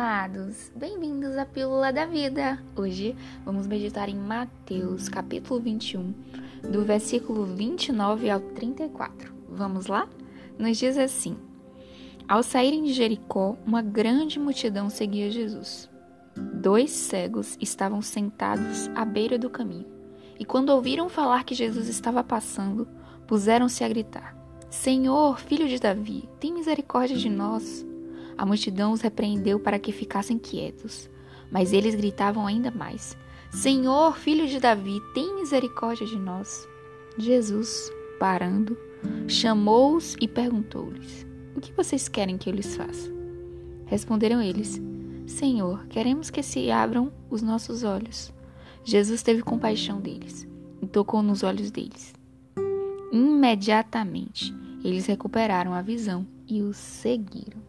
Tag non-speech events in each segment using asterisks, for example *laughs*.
amados! Bem-vindos à Pílula da Vida! Hoje vamos meditar em Mateus, capítulo 21, do versículo 29 ao 34. Vamos lá? Nos diz assim: Ao saírem de Jericó, uma grande multidão seguia Jesus. Dois cegos estavam sentados à beira do caminho, e quando ouviram falar que Jesus estava passando, puseram-se a gritar: Senhor, filho de Davi, tem misericórdia de nós. A multidão os repreendeu para que ficassem quietos, mas eles gritavam ainda mais: Senhor, filho de Davi, tem misericórdia de nós. Jesus, parando, chamou-os e perguntou-lhes: O que vocês querem que eu lhes faça? Responderam eles: Senhor, queremos que se abram os nossos olhos. Jesus teve compaixão deles e tocou nos olhos deles. Imediatamente, eles recuperaram a visão e os seguiram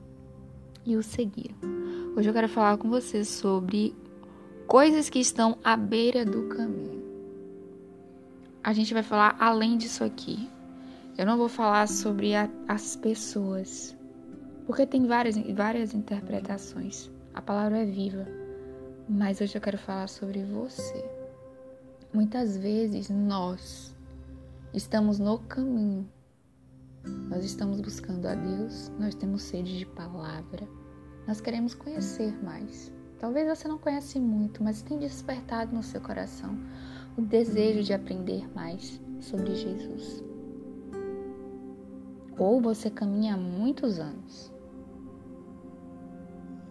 e o seguiram. Hoje eu quero falar com vocês sobre coisas que estão à beira do caminho. A gente vai falar além disso aqui. Eu não vou falar sobre a, as pessoas, porque tem várias, várias interpretações. A palavra é viva, mas hoje eu quero falar sobre você. Muitas vezes nós estamos no caminho nós estamos buscando a Deus, nós temos sede de palavra, nós queremos conhecer mais. Talvez você não conhece muito, mas tem despertado no seu coração o desejo de aprender mais sobre Jesus. Ou você caminha há muitos anos,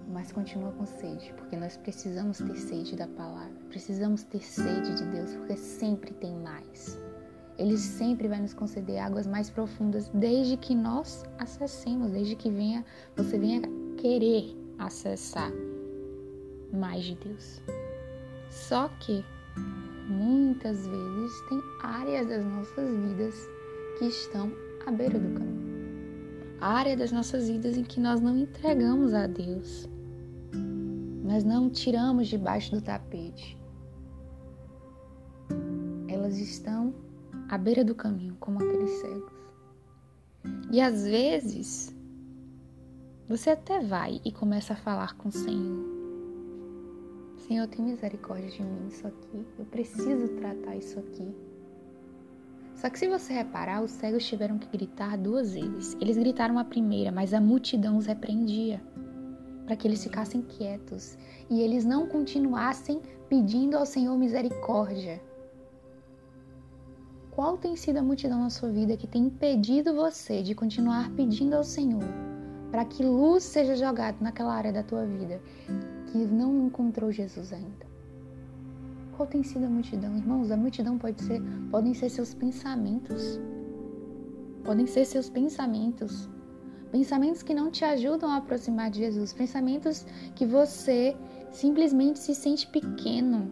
mas continua com sede, porque nós precisamos ter sede da palavra, precisamos ter sede de Deus, porque sempre tem mais. Ele sempre vai nos conceder águas mais profundas, desde que nós acessemos, desde que venha, você venha querer acessar mais de Deus. Só que muitas vezes tem áreas das nossas vidas que estão à beira do caminho. Área das nossas vidas em que nós não entregamos a Deus. Nós não tiramos debaixo do tapete. Elas estão à beira do caminho, como aqueles cegos. E às vezes, você até vai e começa a falar com o Senhor. Senhor, tem misericórdia de mim, isso aqui. Eu preciso tratar isso aqui. Só que se você reparar, os cegos tiveram que gritar duas vezes. Eles gritaram a primeira, mas a multidão os repreendia para que eles ficassem quietos e eles não continuassem pedindo ao Senhor misericórdia. Qual tem sido a multidão na sua vida que tem impedido você de continuar pedindo ao Senhor para que luz seja jogada naquela área da tua vida que não encontrou Jesus ainda? Qual tem sido a multidão? Irmãos, a multidão pode ser, podem ser seus pensamentos. Podem ser seus pensamentos. Pensamentos que não te ajudam a aproximar de Jesus. Pensamentos que você simplesmente se sente pequeno,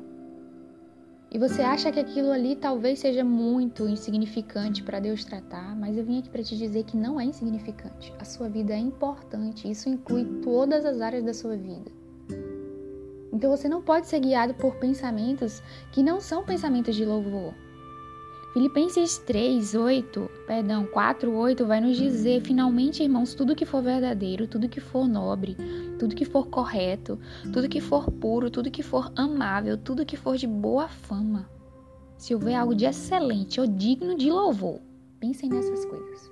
e você acha que aquilo ali talvez seja muito insignificante para Deus tratar, mas eu vim aqui para te dizer que não é insignificante. A sua vida é importante, isso inclui todas as áreas da sua vida. Então você não pode ser guiado por pensamentos que não são pensamentos de louvor. Filipenses 3, 8, perdão, 4, 8 vai nos dizer, finalmente, irmãos, tudo que for verdadeiro, tudo que for nobre, tudo que for correto, tudo que for puro, tudo que for amável, tudo que for de boa fama. Se houver algo de excelente ou digno de louvor, pensem nessas coisas.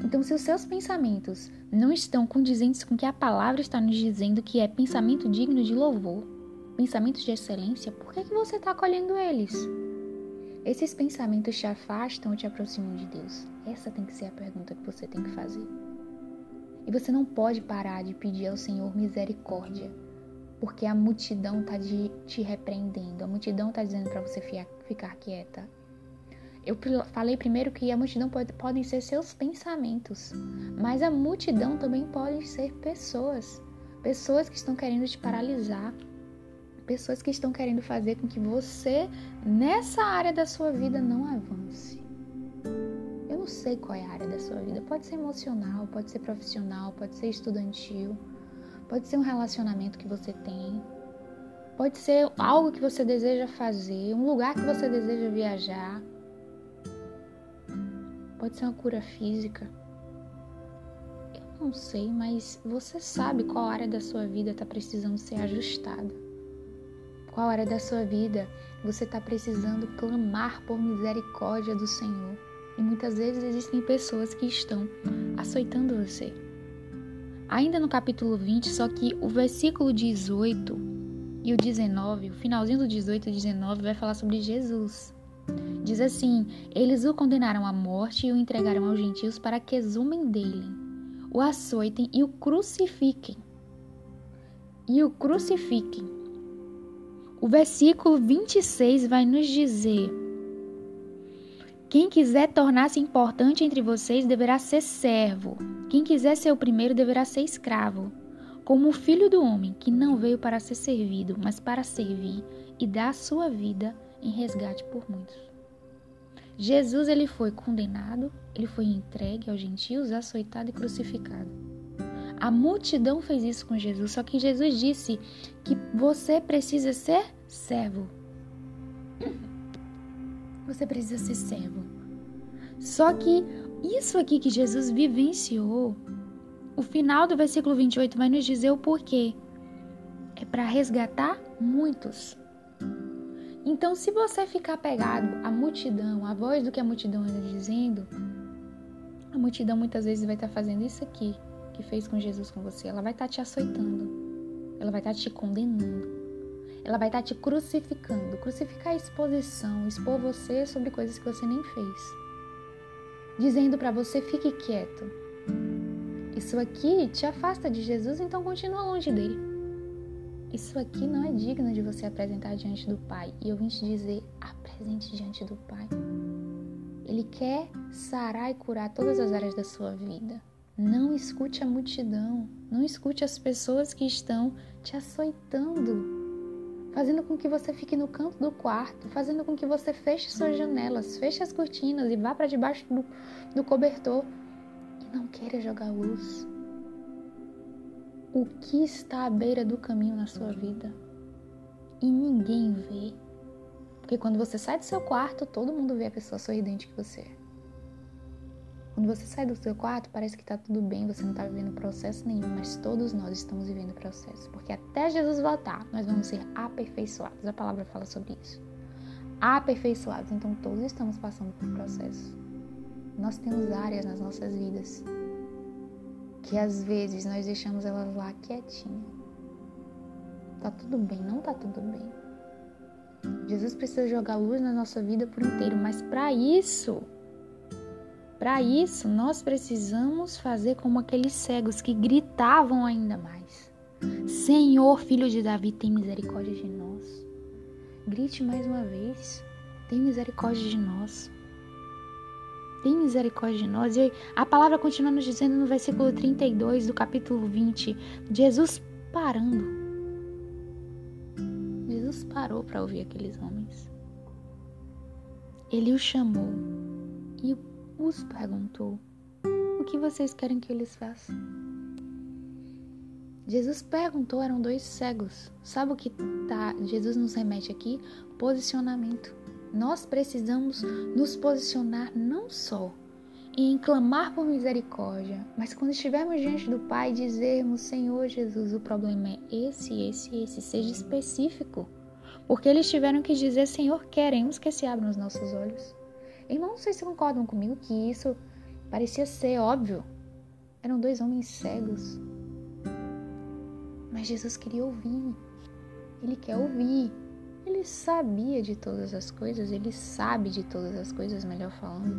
Então, se os seus pensamentos não estão condizentes com o que a palavra está nos dizendo que é pensamento digno de louvor, pensamentos de excelência, por que, que você está acolhendo eles? Esses pensamentos te afastam ou te aproximam de Deus? Essa tem que ser a pergunta que você tem que fazer. E você não pode parar de pedir ao Senhor misericórdia, porque a multidão está te repreendendo, a multidão está dizendo para você ficar quieta. Eu falei primeiro que a multidão pode, podem ser seus pensamentos, mas a multidão também pode ser pessoas, pessoas que estão querendo te paralisar, pessoas que estão querendo fazer com que você, nessa área da sua vida, não avance. Eu não sei qual é a área da sua vida. Pode ser emocional, pode ser profissional, pode ser estudantil, pode ser um relacionamento que você tem, pode ser algo que você deseja fazer, um lugar que você deseja viajar, pode ser uma cura física. Eu não sei, mas você sabe qual área da sua vida está precisando ser ajustada. Qual área da sua vida você está precisando clamar por misericórdia do Senhor. E muitas vezes existem pessoas que estão açoitando você. Ainda no capítulo 20, só que o versículo 18 e o 19, o finalzinho do 18 e 19 vai falar sobre Jesus. Diz assim: Eles o condenaram à morte e o entregaram aos gentios para que exumem dele, o açoitem e o crucifiquem. E o crucifiquem. O versículo 26 vai nos dizer: Quem quiser tornar-se importante entre vocês deverá ser servo. Quem quiser ser o primeiro deverá ser escravo. Como o filho do homem, que não veio para ser servido, mas para servir e dar a sua vida em resgate por muitos. Jesus ele foi condenado, ele foi entregue aos gentios, açoitado e crucificado. A multidão fez isso com Jesus, só que Jesus disse que você precisa ser servo. Você precisa ser servo. Só que isso aqui que Jesus vivenciou, o final do versículo 28 vai nos dizer o porquê. É para resgatar muitos. Então, se você ficar pegado à multidão, à voz do que a multidão está dizendo, a multidão muitas vezes vai estar tá fazendo isso aqui que fez com Jesus com você. Ela vai estar tá te açoitando. Ela vai estar tá te condenando. Ela vai estar te crucificando. Crucificar a exposição, expor você sobre coisas que você nem fez. Dizendo para você, fique quieto. Isso aqui te afasta de Jesus, então continua longe dele. Isso aqui não é digno de você apresentar diante do Pai. E eu vim te dizer: apresente diante do Pai. Ele quer sarar e curar todas as áreas da sua vida. Não escute a multidão, não escute as pessoas que estão te açoitando, fazendo com que você fique no canto do quarto, fazendo com que você feche suas janelas, feche as cortinas e vá para debaixo do, do cobertor. E não queira jogar luz. O que está à beira do caminho na sua vida? E ninguém vê. Porque quando você sai do seu quarto, todo mundo vê a pessoa sorridente que você é. Quando você sai do seu quarto, parece que está tudo bem, você não está vivendo processo nenhum, mas todos nós estamos vivendo processo. Porque até Jesus voltar, nós vamos ser aperfeiçoados. A palavra fala sobre isso. Aperfeiçoados. Então todos estamos passando por processo. Nós temos áreas nas nossas vidas que às vezes nós deixamos elas lá quietinha. Tá tudo bem, não tá tudo bem. Jesus precisa jogar luz na nossa vida por inteiro, mas para isso, para isso nós precisamos fazer como aqueles cegos que gritavam ainda mais. Senhor, filho de Davi, tem misericórdia de nós. Grite mais uma vez. Tem misericórdia de nós tem misericórdia de nós. E a palavra continua nos dizendo no versículo 32 do capítulo 20, Jesus parando. Jesus parou para ouvir aqueles homens. Ele os chamou e os perguntou: O que vocês querem que eles façam? Jesus perguntou, eram dois cegos. Sabe o que tá, Jesus nos remete aqui? Posicionamento. Nós precisamos nos posicionar não só em clamar por misericórdia, mas quando estivermos diante do Pai, dizermos: Senhor Jesus, o problema é esse, esse, esse, seja específico. Porque eles tiveram que dizer: Senhor, queremos que se abram os nossos olhos. Irmãos, não sei se concordam comigo que isso parecia ser óbvio. Eram dois homens cegos. Mas Jesus queria ouvir. Ele quer ouvir. Ele sabia de todas as coisas, ele sabe de todas as coisas, melhor falando.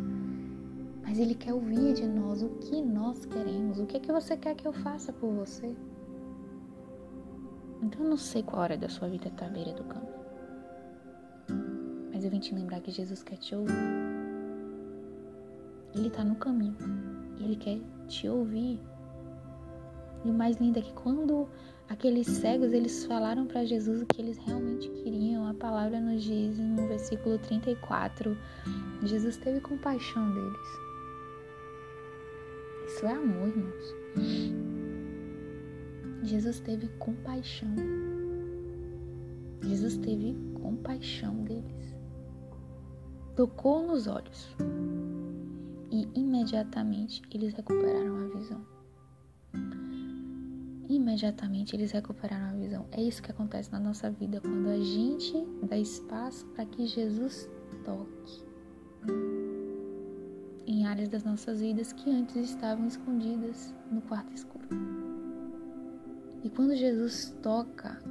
Mas ele quer ouvir de nós o que nós queremos, o que é que você quer que eu faça por você. Então eu não sei qual hora da sua vida está à beira do campo. Mas eu vim te lembrar que Jesus quer te ouvir. Ele está no caminho. E ele quer te ouvir. E o mais lindo é que quando aqueles cegos eles falaram para Jesus o que eles realmente queriam. A palavra nos diz no versículo 34: Jesus teve compaixão deles. Isso é amor, irmãos. Jesus teve compaixão. Jesus teve compaixão deles. Tocou nos olhos e imediatamente eles recuperaram a visão. imediatamente eles recuperaram a visão. É isso que acontece na nossa vida quando a gente dá espaço para que Jesus toque em áreas das nossas vidas que antes estavam escondidas no quarto escuro. E quando Jesus toca,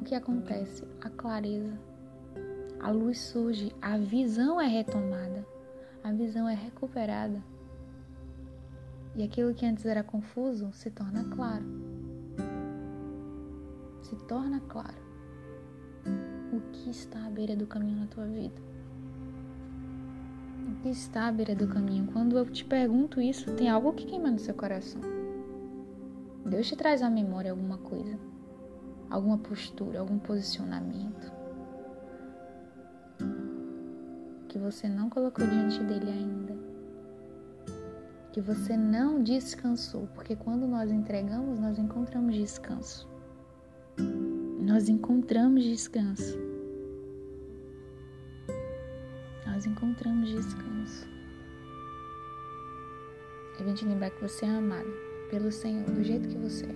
o que acontece? A clareza, a luz surge, a visão é retomada, a visão é recuperada. E aquilo que antes era confuso se torna claro. Se torna claro o que está à beira do caminho na tua vida. O que está à beira do caminho? Quando eu te pergunto isso, tem algo que queima no seu coração. Deus te traz à memória alguma coisa, alguma postura, algum posicionamento que você não colocou diante dele ainda, que você não descansou, porque quando nós entregamos, nós encontramos descanso. Nós encontramos descanso. Nós encontramos descanso. Eu vim te lembrar que você é amado pelo Senhor do jeito que você é.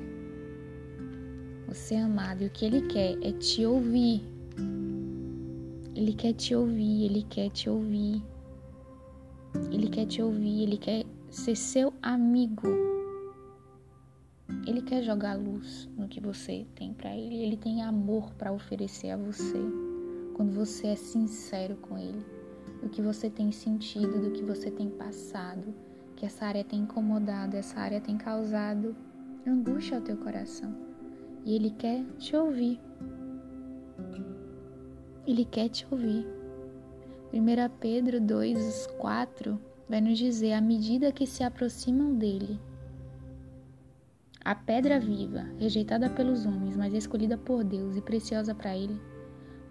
Você é amado e o que Ele quer é te ouvir. Ele quer te ouvir, Ele quer te ouvir. Ele quer te ouvir, Ele quer ser seu amigo. Ele quer jogar luz no que você tem para Ele. Ele tem amor para oferecer a você. Quando você é sincero com Ele, do que você tem sentido, do que você tem passado, que essa área tem incomodado, essa área tem causado angústia ao teu coração. E Ele quer te ouvir. Ele quer te ouvir. 1 Pedro 2, 4 vai nos dizer: à medida que se aproximam dele, a pedra viva, rejeitada pelos homens, mas escolhida por Deus e preciosa para Ele,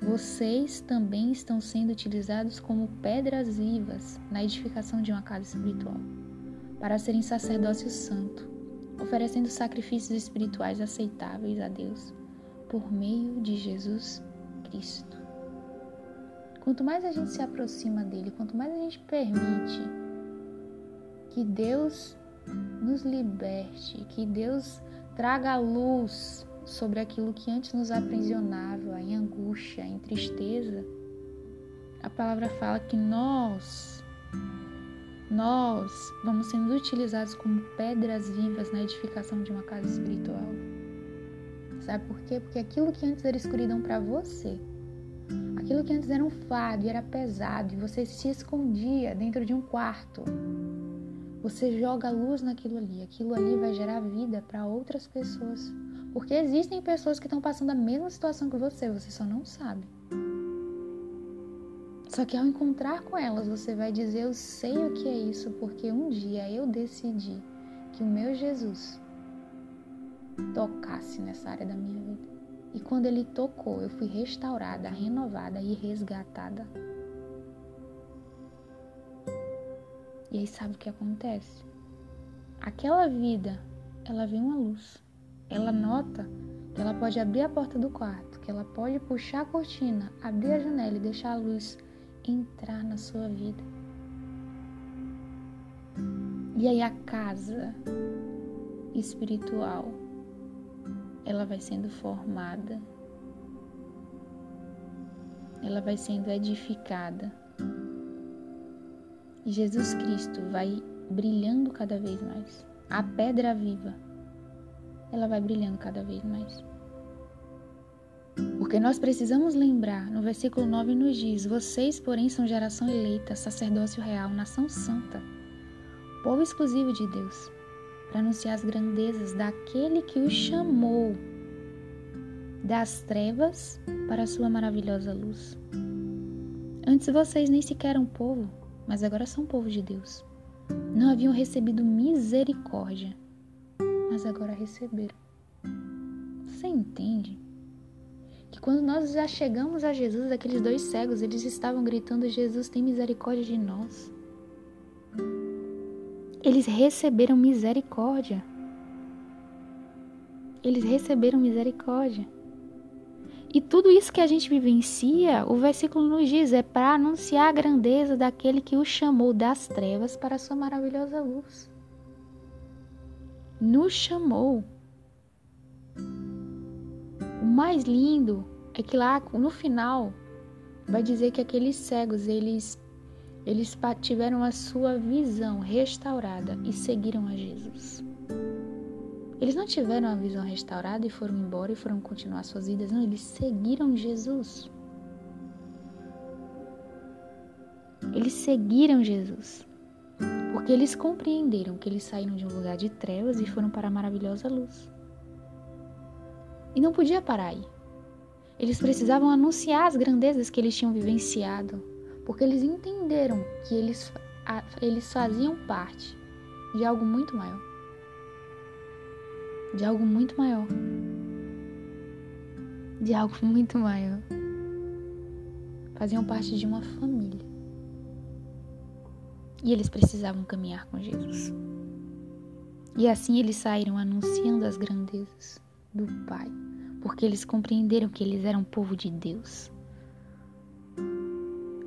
vocês também estão sendo utilizados como pedras vivas na edificação de uma casa espiritual para serem sacerdócio santo, oferecendo sacrifícios espirituais aceitáveis a Deus por meio de Jesus Cristo. Quanto mais a gente se aproxima dele, quanto mais a gente permite que Deus nos liberte, que Deus traga luz sobre aquilo que antes nos aprisionava em angústia, em tristeza, a palavra fala que nós nós vamos sendo utilizados como pedras vivas na edificação de uma casa espiritual. Sabe por quê? Porque aquilo que antes era escuridão para você, aquilo que antes era um fardo e era pesado e você se escondia dentro de um quarto, você joga luz naquilo ali. Aquilo ali vai gerar vida para outras pessoas. Porque existem pessoas que estão passando a mesma situação que você, você só não sabe. Só que ao encontrar com elas, você vai dizer: Eu sei o que é isso, porque um dia eu decidi que o meu Jesus tocasse nessa área da minha vida. E quando ele tocou, eu fui restaurada, renovada e resgatada. E aí sabe o que acontece? Aquela vida, ela vê uma luz. Ela nota que ela pode abrir a porta do quarto, que ela pode puxar a cortina, abrir a janela e deixar a luz entrar na sua vida. E aí a casa espiritual, ela vai sendo formada, ela vai sendo edificada. E Jesus Cristo vai brilhando cada vez mais. A pedra viva, ela vai brilhando cada vez mais. Porque nós precisamos lembrar, no versículo 9 nos diz: Vocês, porém, são geração eleita, sacerdócio real, nação santa, povo exclusivo de Deus, para anunciar as grandezas daquele que os chamou das trevas para a sua maravilhosa luz. Antes vocês nem sequer eram povo, mas agora são povo de Deus. Não haviam recebido misericórdia, mas agora receberam. Você entende? que quando nós já chegamos a Jesus, aqueles dois cegos, eles estavam gritando: Jesus, tem misericórdia de nós. Eles receberam misericórdia. Eles receberam misericórdia. E tudo isso que a gente vivencia, o versículo nos diz, é para anunciar a grandeza daquele que o chamou das trevas para a sua maravilhosa luz. Nos chamou O mais lindo é que lá no final vai dizer que aqueles cegos, eles eles tiveram a sua visão restaurada e seguiram a Jesus. Eles não tiveram a visão restaurada e foram embora e foram continuar suas vidas, não, eles seguiram Jesus. Eles seguiram Jesus. Porque eles compreenderam que eles saíram de um lugar de trevas e foram para a maravilhosa luz. E não podia parar aí. Eles precisavam anunciar as grandezas que eles tinham vivenciado, porque eles entenderam que eles, eles faziam parte de algo muito maior. De algo muito maior. De algo *laughs* muito maior. Faziam parte de uma família. E eles precisavam caminhar com Jesus. E assim eles saíram anunciando as grandezas do Pai, porque eles compreenderam que eles eram povo de Deus.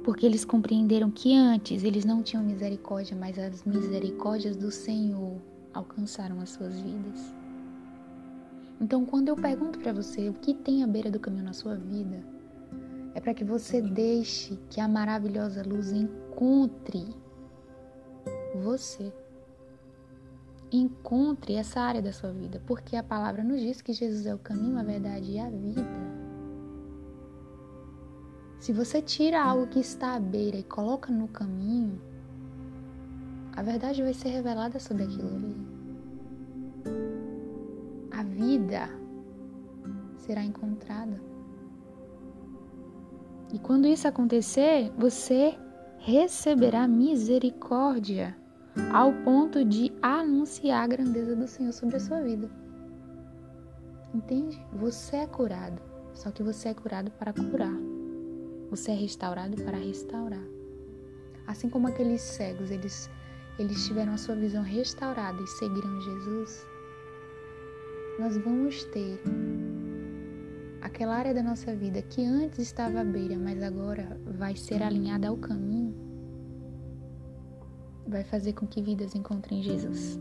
Porque eles compreenderam que antes eles não tinham misericórdia, mas as misericórdias do Senhor alcançaram as suas vidas. Então, quando eu pergunto para você o que tem à beira do caminho na sua vida, é para que você deixe que a maravilhosa luz encontre você. Encontre essa área da sua vida, porque a palavra nos diz que Jesus é o caminho, a verdade e a vida. Se você tira algo que está à beira e coloca no caminho, a verdade vai ser revelada sobre aquilo ali. A vida será encontrada. E quando isso acontecer, você receberá misericórdia ao ponto de anunciar a grandeza do Senhor sobre a sua vida. Entende? Você é curado, só que você é curado para curar. Você é restaurado para restaurar. Assim como aqueles cegos, eles eles tiveram a sua visão restaurada e seguiram Jesus, nós vamos ter aquela área da nossa vida que antes estava à beira, mas agora vai ser alinhada ao caminho vai fazer com que vidas encontrem Jesus.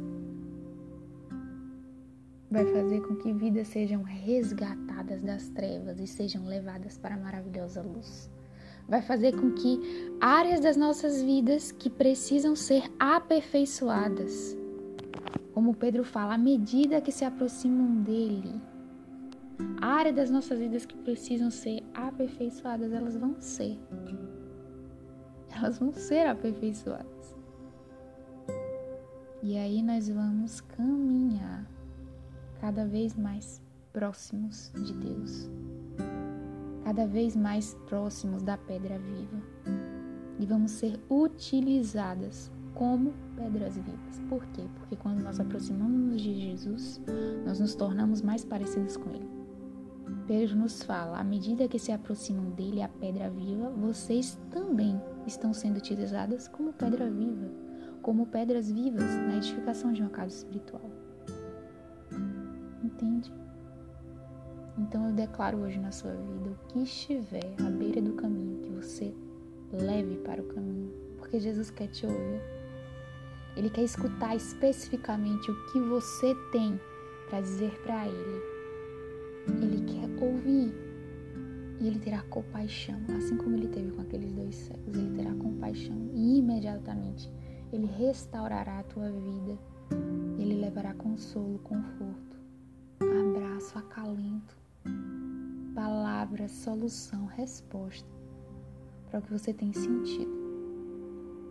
Vai fazer com que vidas sejam resgatadas das trevas e sejam levadas para a maravilhosa luz. Vai fazer com que áreas das nossas vidas que precisam ser aperfeiçoadas, como Pedro fala, à medida que se aproximam dele, a área das nossas vidas que precisam ser aperfeiçoadas, elas vão ser. Elas vão ser aperfeiçoadas. E aí nós vamos caminhar cada vez mais próximos de Deus, cada vez mais próximos da pedra viva. E vamos ser utilizadas como pedras vivas. Por quê? Porque quando nós aproximamos de Jesus, nós nos tornamos mais parecidos com Ele. Pedro nos fala: à medida que se aproximam dele, a pedra viva, vocês também estão sendo utilizadas como pedra viva como pedras vivas na edificação de uma casa espiritual. Entende? Então eu declaro hoje na sua vida o que estiver à beira do caminho, que você leve para o caminho, porque Jesus quer te ouvir. Ele quer escutar especificamente o que você tem para dizer para Ele. Ele quer ouvir e Ele terá compaixão, assim como Ele teve com aqueles dois cegos. Ele terá compaixão e imediatamente ele restaurará a tua vida. Ele levará consolo, conforto, abraço, acalento, palavra, solução, resposta para o que você tem sentido.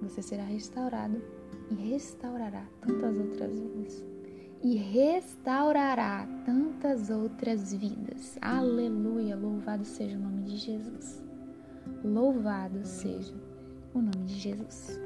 Você será restaurado e restaurará tantas outras vidas. E restaurará tantas outras vidas. Aleluia! Louvado seja o nome de Jesus. Louvado seja o nome de Jesus.